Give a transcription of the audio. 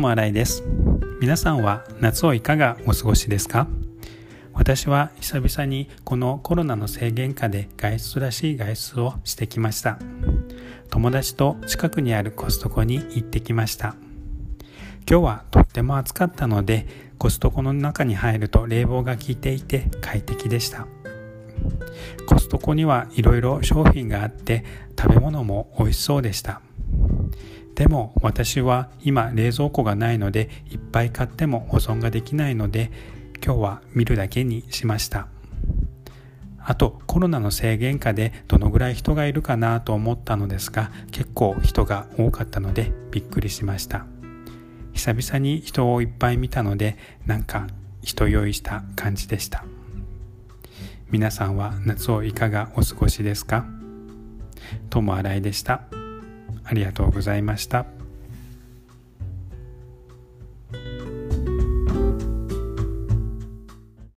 友新井です。皆さんは夏をいかがお過ごしですか？私は久々にこのコロナの制限下で外出らしい外出をしてきました。友達と近くにあるコストコに行ってきました。今日はとっても暑かったのでコストコの中に入ると冷房が効いていて快適でした。コストコにはいろいろ商品があって食べ物も美味しそうでした。でも私は今冷蔵庫がないのでいっぱい買っても保存ができないので今日は見るだけにしました。あとコロナの制限下でどのぐらい人がいるかなと思ったのですが結構人が多かったのでびっくりしました。久々に人をいっぱい見たのでなんか人酔いした感じでした。皆さんは夏をいかがお過ごしですか？友新井でした。ありがとうございました。